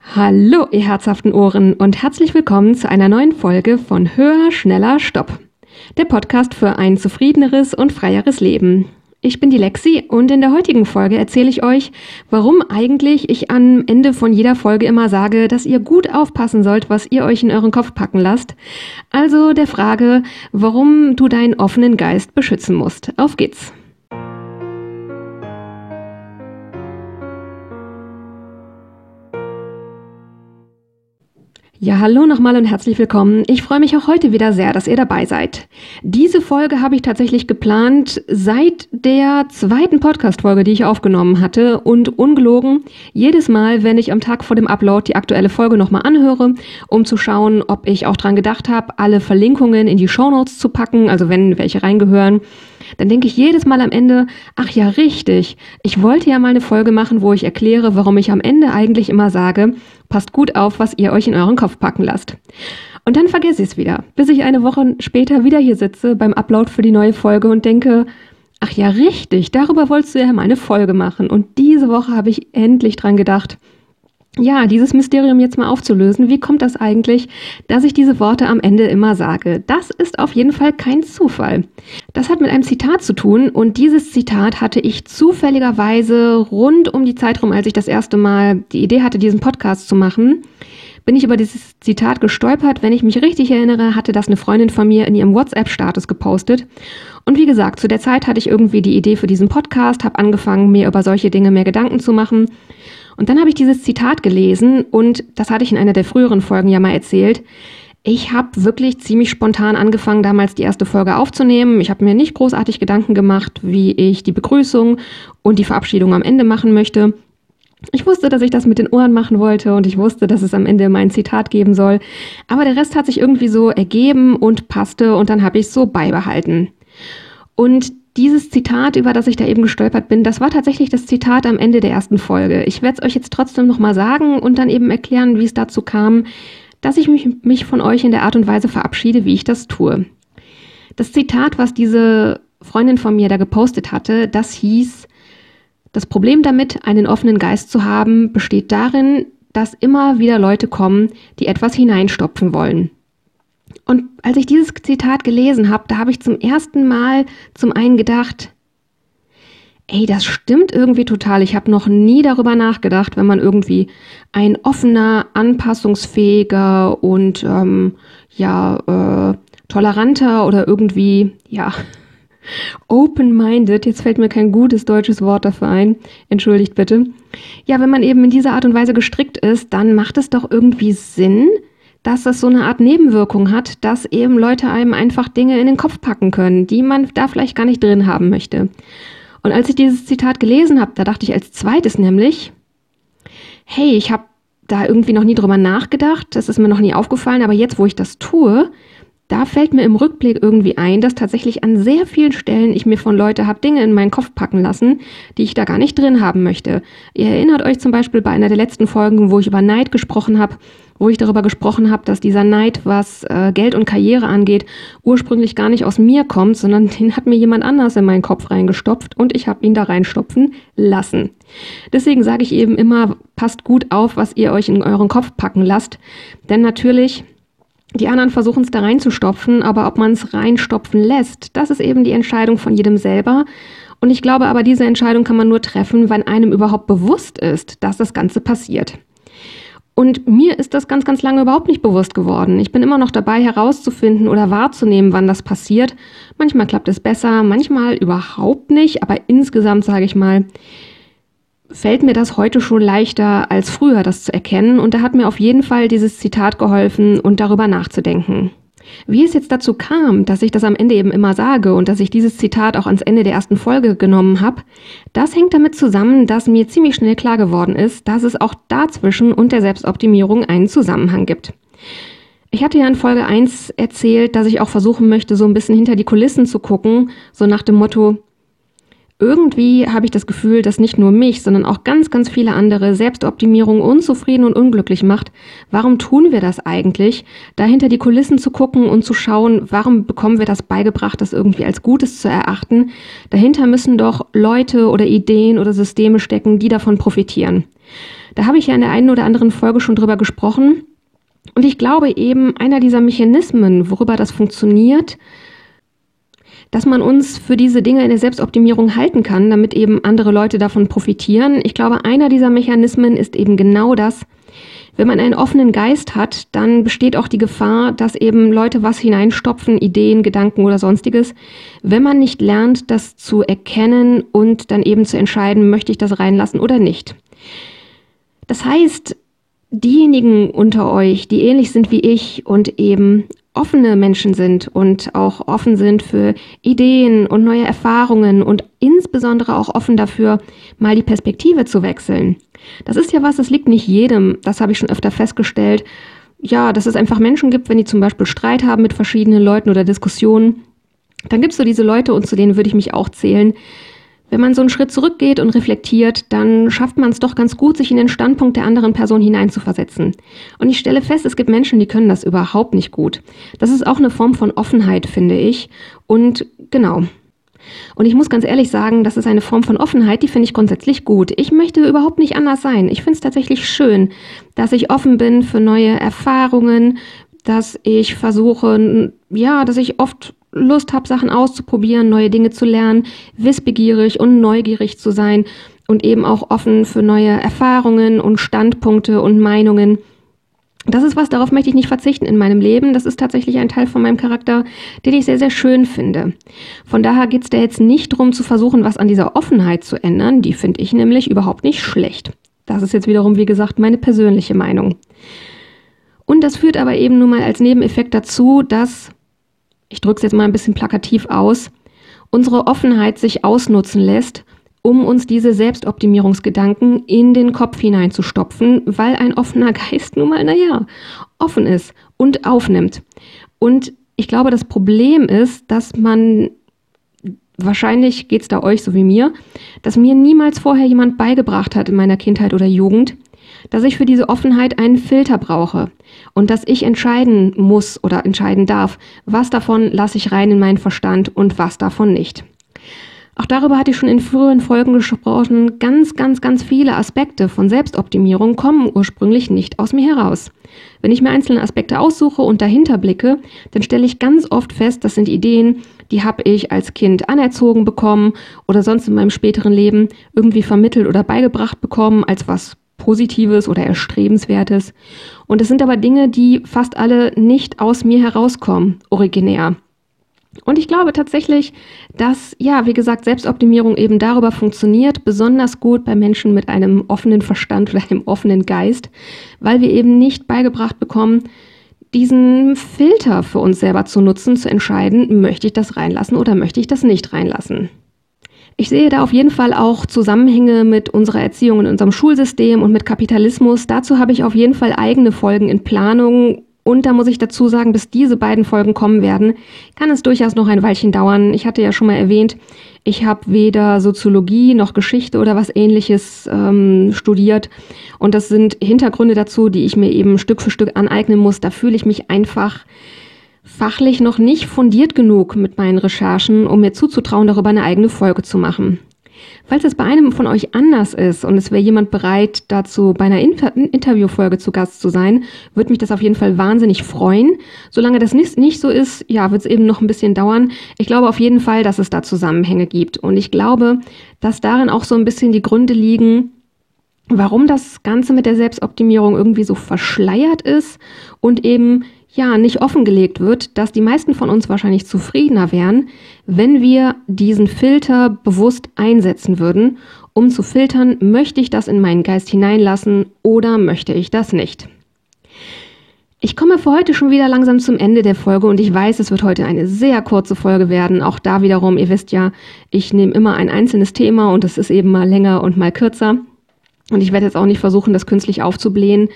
Hallo, ihr herzhaften Ohren und herzlich willkommen zu einer neuen Folge von Höher, Schneller, Stopp. Der Podcast für ein zufriedeneres und freieres Leben. Ich bin die Lexi und in der heutigen Folge erzähle ich euch, warum eigentlich ich am Ende von jeder Folge immer sage, dass ihr gut aufpassen sollt, was ihr euch in euren Kopf packen lasst. Also der Frage, warum du deinen offenen Geist beschützen musst. Auf geht's! Ja, hallo nochmal und herzlich willkommen. Ich freue mich auch heute wieder sehr, dass ihr dabei seid. Diese Folge habe ich tatsächlich geplant seit der zweiten Podcast-Folge, die ich aufgenommen hatte und ungelogen jedes Mal, wenn ich am Tag vor dem Upload die aktuelle Folge nochmal anhöre, um zu schauen, ob ich auch dran gedacht habe, alle Verlinkungen in die Shownotes zu packen, also wenn welche reingehören, dann denke ich jedes Mal am Ende, ach ja, richtig, ich wollte ja mal eine Folge machen, wo ich erkläre, warum ich am Ende eigentlich immer sage, passt gut auf, was ihr euch in euren Kopf packen lasst. Und dann vergesse ich es wieder, bis ich eine Woche später wieder hier sitze beim Upload für die neue Folge und denke, ach ja, richtig, darüber wolltest du ja mal eine Folge machen. Und diese Woche habe ich endlich dran gedacht, ja, dieses Mysterium jetzt mal aufzulösen. Wie kommt das eigentlich, dass ich diese Worte am Ende immer sage? Das ist auf jeden Fall kein Zufall. Das hat mit einem Zitat zu tun und dieses Zitat hatte ich zufälligerweise rund um die Zeit rum, als ich das erste Mal die Idee hatte, diesen Podcast zu machen, bin ich über dieses Zitat gestolpert. Wenn ich mich richtig erinnere, hatte das eine Freundin von mir in ihrem WhatsApp-Status gepostet. Und wie gesagt, zu der Zeit hatte ich irgendwie die Idee für diesen Podcast, habe angefangen, mir über solche Dinge mehr Gedanken zu machen und dann habe ich dieses Zitat gelesen und das hatte ich in einer der früheren Folgen ja mal erzählt. Ich habe wirklich ziemlich spontan angefangen, damals die erste Folge aufzunehmen. Ich habe mir nicht großartig Gedanken gemacht, wie ich die Begrüßung und die Verabschiedung am Ende machen möchte. Ich wusste, dass ich das mit den Ohren machen wollte und ich wusste, dass es am Ende mein Zitat geben soll. Aber der Rest hat sich irgendwie so ergeben und passte und dann habe ich es so beibehalten. Und dieses Zitat, über das ich da eben gestolpert bin, das war tatsächlich das Zitat am Ende der ersten Folge. Ich werde es euch jetzt trotzdem nochmal sagen und dann eben erklären, wie es dazu kam, dass ich mich, mich von euch in der Art und Weise verabschiede, wie ich das tue. Das Zitat, was diese Freundin von mir da gepostet hatte, das hieß, das Problem damit, einen offenen Geist zu haben, besteht darin, dass immer wieder Leute kommen, die etwas hineinstopfen wollen. Und als ich dieses Zitat gelesen habe, da habe ich zum ersten Mal zum einen gedacht, ey, das stimmt irgendwie total. Ich habe noch nie darüber nachgedacht, wenn man irgendwie ein offener, anpassungsfähiger und ähm, ja äh, toleranter oder irgendwie ja open-minded, jetzt fällt mir kein gutes deutsches Wort dafür ein, entschuldigt bitte. Ja, wenn man eben in dieser Art und Weise gestrickt ist, dann macht es doch irgendwie Sinn, dass das so eine Art Nebenwirkung hat, dass eben Leute einem einfach Dinge in den Kopf packen können, die man da vielleicht gar nicht drin haben möchte. Und als ich dieses Zitat gelesen habe, da dachte ich als zweites nämlich, hey, ich habe da irgendwie noch nie drüber nachgedacht, das ist mir noch nie aufgefallen, aber jetzt, wo ich das tue, da fällt mir im Rückblick irgendwie ein, dass tatsächlich an sehr vielen Stellen ich mir von Leuten habe Dinge in meinen Kopf packen lassen, die ich da gar nicht drin haben möchte. Ihr erinnert euch zum Beispiel bei einer der letzten Folgen, wo ich über Neid gesprochen habe, wo ich darüber gesprochen habe, dass dieser Neid, was äh, Geld und Karriere angeht, ursprünglich gar nicht aus mir kommt, sondern den hat mir jemand anders in meinen Kopf reingestopft und ich habe ihn da reinstopfen lassen. Deswegen sage ich eben immer, passt gut auf, was ihr euch in euren Kopf packen lasst, denn natürlich die anderen versuchen es da reinzustopfen, aber ob man es reinstopfen lässt, das ist eben die Entscheidung von jedem selber. Und ich glaube aber, diese Entscheidung kann man nur treffen, wenn einem überhaupt bewusst ist, dass das Ganze passiert. Und mir ist das ganz, ganz lange überhaupt nicht bewusst geworden. Ich bin immer noch dabei herauszufinden oder wahrzunehmen, wann das passiert. Manchmal klappt es besser, manchmal überhaupt nicht, aber insgesamt sage ich mal, fällt mir das heute schon leichter als früher, das zu erkennen. Und da hat mir auf jeden Fall dieses Zitat geholfen und darüber nachzudenken. Wie es jetzt dazu kam, dass ich das am Ende eben immer sage und dass ich dieses Zitat auch ans Ende der ersten Folge genommen habe, das hängt damit zusammen, dass mir ziemlich schnell klar geworden ist, dass es auch dazwischen und der Selbstoptimierung einen Zusammenhang gibt. Ich hatte ja in Folge 1 erzählt, dass ich auch versuchen möchte, so ein bisschen hinter die Kulissen zu gucken, so nach dem Motto, irgendwie habe ich das Gefühl, dass nicht nur mich, sondern auch ganz, ganz viele andere Selbstoptimierung unzufrieden und unglücklich macht. Warum tun wir das eigentlich? Dahinter die Kulissen zu gucken und zu schauen, warum bekommen wir das beigebracht, das irgendwie als Gutes zu erachten? Dahinter müssen doch Leute oder Ideen oder Systeme stecken, die davon profitieren. Da habe ich ja in der einen oder anderen Folge schon drüber gesprochen. Und ich glaube eben, einer dieser Mechanismen, worüber das funktioniert, dass man uns für diese Dinge in der Selbstoptimierung halten kann, damit eben andere Leute davon profitieren. Ich glaube, einer dieser Mechanismen ist eben genau das. Wenn man einen offenen Geist hat, dann besteht auch die Gefahr, dass eben Leute was hineinstopfen, Ideen, Gedanken oder sonstiges. Wenn man nicht lernt, das zu erkennen und dann eben zu entscheiden, möchte ich das reinlassen oder nicht. Das heißt, diejenigen unter euch, die ähnlich sind wie ich und eben offene Menschen sind und auch offen sind für Ideen und neue Erfahrungen und insbesondere auch offen dafür, mal die Perspektive zu wechseln. Das ist ja was, das liegt nicht jedem, das habe ich schon öfter festgestellt. Ja, dass es einfach Menschen gibt, wenn die zum Beispiel Streit haben mit verschiedenen Leuten oder Diskussionen, dann gibt es so diese Leute und zu denen würde ich mich auch zählen, wenn man so einen Schritt zurückgeht und reflektiert, dann schafft man es doch ganz gut, sich in den Standpunkt der anderen Person hineinzuversetzen. Und ich stelle fest, es gibt Menschen, die können das überhaupt nicht gut. Das ist auch eine Form von Offenheit, finde ich. Und genau. Und ich muss ganz ehrlich sagen, das ist eine Form von Offenheit, die finde ich grundsätzlich gut. Ich möchte überhaupt nicht anders sein. Ich finde es tatsächlich schön, dass ich offen bin für neue Erfahrungen, dass ich versuche, ja, dass ich oft Lust habe, Sachen auszuprobieren, neue Dinge zu lernen, wissbegierig und neugierig zu sein und eben auch offen für neue Erfahrungen und Standpunkte und Meinungen. Das ist was, darauf möchte ich nicht verzichten in meinem Leben. Das ist tatsächlich ein Teil von meinem Charakter, den ich sehr, sehr schön finde. Von daher geht es da jetzt nicht darum zu versuchen, was an dieser Offenheit zu ändern. Die finde ich nämlich überhaupt nicht schlecht. Das ist jetzt wiederum, wie gesagt, meine persönliche Meinung. Und das führt aber eben nun mal als Nebeneffekt dazu, dass ich drücke es jetzt mal ein bisschen plakativ aus, unsere Offenheit sich ausnutzen lässt, um uns diese Selbstoptimierungsgedanken in den Kopf hineinzustopfen, weil ein offener Geist nun mal, naja, offen ist und aufnimmt. Und ich glaube, das Problem ist, dass man, wahrscheinlich geht es da euch so wie mir, dass mir niemals vorher jemand beigebracht hat in meiner Kindheit oder Jugend, dass ich für diese Offenheit einen Filter brauche und dass ich entscheiden muss oder entscheiden darf, was davon lasse ich rein in meinen Verstand und was davon nicht. Auch darüber hatte ich schon in früheren Folgen gesprochen. Ganz, ganz, ganz viele Aspekte von Selbstoptimierung kommen ursprünglich nicht aus mir heraus. Wenn ich mir einzelne Aspekte aussuche und dahinter blicke, dann stelle ich ganz oft fest, das sind Ideen, die habe ich als Kind anerzogen bekommen oder sonst in meinem späteren Leben irgendwie vermittelt oder beigebracht bekommen als was Positives oder Erstrebenswertes. Und es sind aber Dinge, die fast alle nicht aus mir herauskommen, originär. Und ich glaube tatsächlich, dass, ja, wie gesagt, Selbstoptimierung eben darüber funktioniert, besonders gut bei Menschen mit einem offenen Verstand oder einem offenen Geist, weil wir eben nicht beigebracht bekommen, diesen Filter für uns selber zu nutzen, zu entscheiden, möchte ich das reinlassen oder möchte ich das nicht reinlassen. Ich sehe da auf jeden Fall auch Zusammenhänge mit unserer Erziehung in unserem Schulsystem und mit Kapitalismus. Dazu habe ich auf jeden Fall eigene Folgen in Planung. Und da muss ich dazu sagen, bis diese beiden Folgen kommen werden, kann es durchaus noch ein Weilchen dauern. Ich hatte ja schon mal erwähnt, ich habe weder Soziologie noch Geschichte oder was ähnliches ähm, studiert. Und das sind Hintergründe dazu, die ich mir eben Stück für Stück aneignen muss. Da fühle ich mich einfach fachlich noch nicht fundiert genug mit meinen Recherchen, um mir zuzutrauen, darüber eine eigene Folge zu machen. Falls es bei einem von euch anders ist und es wäre jemand bereit, dazu bei einer Inter Interviewfolge zu Gast zu sein, würde mich das auf jeden Fall wahnsinnig freuen. Solange das nicht, nicht so ist, ja, wird es eben noch ein bisschen dauern. Ich glaube auf jeden Fall, dass es da Zusammenhänge gibt. Und ich glaube, dass darin auch so ein bisschen die Gründe liegen, warum das Ganze mit der Selbstoptimierung irgendwie so verschleiert ist und eben ja nicht offengelegt wird, dass die meisten von uns wahrscheinlich zufriedener wären, wenn wir diesen Filter bewusst einsetzen würden, um zu filtern, möchte ich das in meinen Geist hineinlassen oder möchte ich das nicht. Ich komme für heute schon wieder langsam zum Ende der Folge und ich weiß, es wird heute eine sehr kurze Folge werden. Auch da wiederum, ihr wisst ja, ich nehme immer ein einzelnes Thema und es ist eben mal länger und mal kürzer. Und ich werde jetzt auch nicht versuchen, das künstlich aufzublähen.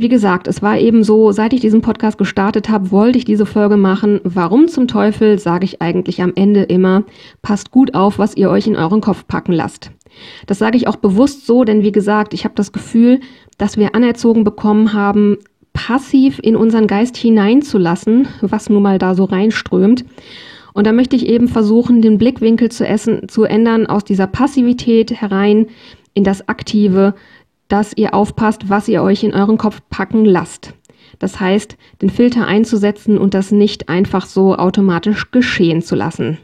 Wie gesagt, es war eben so, seit ich diesen Podcast gestartet habe, wollte ich diese Folge machen. Warum zum Teufel sage ich eigentlich am Ende immer, passt gut auf, was ihr euch in euren Kopf packen lasst. Das sage ich auch bewusst so, denn wie gesagt, ich habe das Gefühl, dass wir anerzogen bekommen haben, passiv in unseren Geist hineinzulassen, was nun mal da so reinströmt. Und da möchte ich eben versuchen, den Blickwinkel zu, essen, zu ändern aus dieser Passivität herein in das Aktive, dass ihr aufpasst, was ihr euch in euren Kopf packen lasst. Das heißt, den Filter einzusetzen und das nicht einfach so automatisch geschehen zu lassen.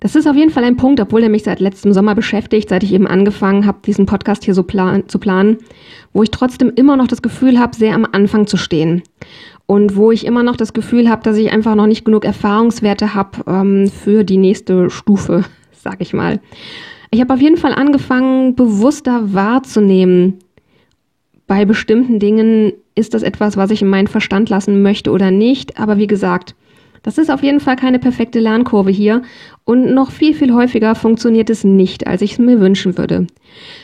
Das ist auf jeden Fall ein Punkt, obwohl er mich seit letztem Sommer beschäftigt, seit ich eben angefangen habe, diesen Podcast hier so plan zu planen, wo ich trotzdem immer noch das Gefühl habe, sehr am Anfang zu stehen. Und wo ich immer noch das Gefühl habe, dass ich einfach noch nicht genug Erfahrungswerte habe ähm, für die nächste Stufe, sag ich mal. Ich habe auf jeden Fall angefangen, bewusster wahrzunehmen. Bei bestimmten Dingen ist das etwas, was ich in meinen Verstand lassen möchte oder nicht. Aber wie gesagt, das ist auf jeden Fall keine perfekte Lernkurve hier und noch viel, viel häufiger funktioniert es nicht, als ich es mir wünschen würde.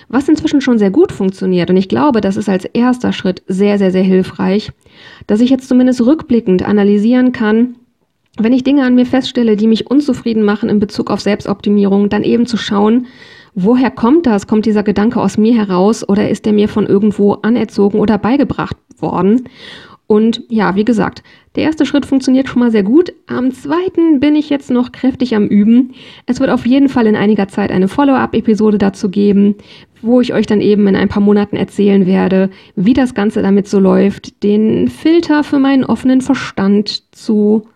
Was inzwischen schon sehr gut funktioniert und ich glaube, das ist als erster Schritt sehr, sehr, sehr hilfreich, dass ich jetzt zumindest rückblickend analysieren kann, wenn ich Dinge an mir feststelle, die mich unzufrieden machen in Bezug auf Selbstoptimierung, dann eben zu schauen, woher kommt das? Kommt dieser Gedanke aus mir heraus oder ist der mir von irgendwo anerzogen oder beigebracht worden? Und ja, wie gesagt, der erste Schritt funktioniert schon mal sehr gut. Am zweiten bin ich jetzt noch kräftig am Üben. Es wird auf jeden Fall in einiger Zeit eine Follow-up-Episode dazu geben, wo ich euch dann eben in ein paar Monaten erzählen werde, wie das Ganze damit so läuft, den Filter für meinen offenen Verstand zu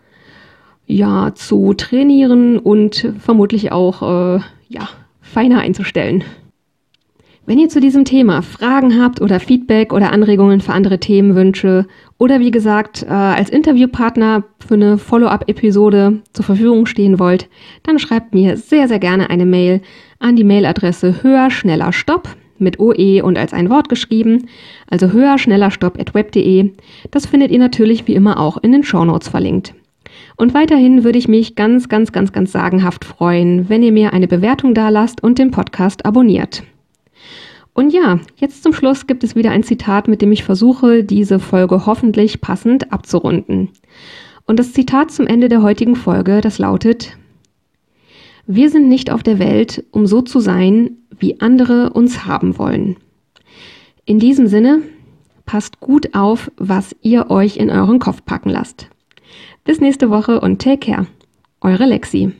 ja, zu trainieren und vermutlich auch äh, ja, feiner einzustellen. Wenn ihr zu diesem Thema Fragen habt oder Feedback oder Anregungen für andere Themenwünsche oder wie gesagt äh, als Interviewpartner für eine Follow-up-Episode zur Verfügung stehen wollt, dann schreibt mir sehr, sehr gerne eine Mail an die Mailadresse höher, schneller, stopp mit OE und als ein Wort geschrieben, also höher, schneller, stopp at web.de. Das findet ihr natürlich wie immer auch in den Shownotes verlinkt. Und weiterhin würde ich mich ganz, ganz, ganz, ganz sagenhaft freuen, wenn ihr mir eine Bewertung da lasst und den Podcast abonniert. Und ja, jetzt zum Schluss gibt es wieder ein Zitat, mit dem ich versuche, diese Folge hoffentlich passend abzurunden. Und das Zitat zum Ende der heutigen Folge, das lautet, wir sind nicht auf der Welt, um so zu sein, wie andere uns haben wollen. In diesem Sinne, passt gut auf, was ihr euch in euren Kopf packen lasst. Bis nächste Woche und take care. Eure Lexi.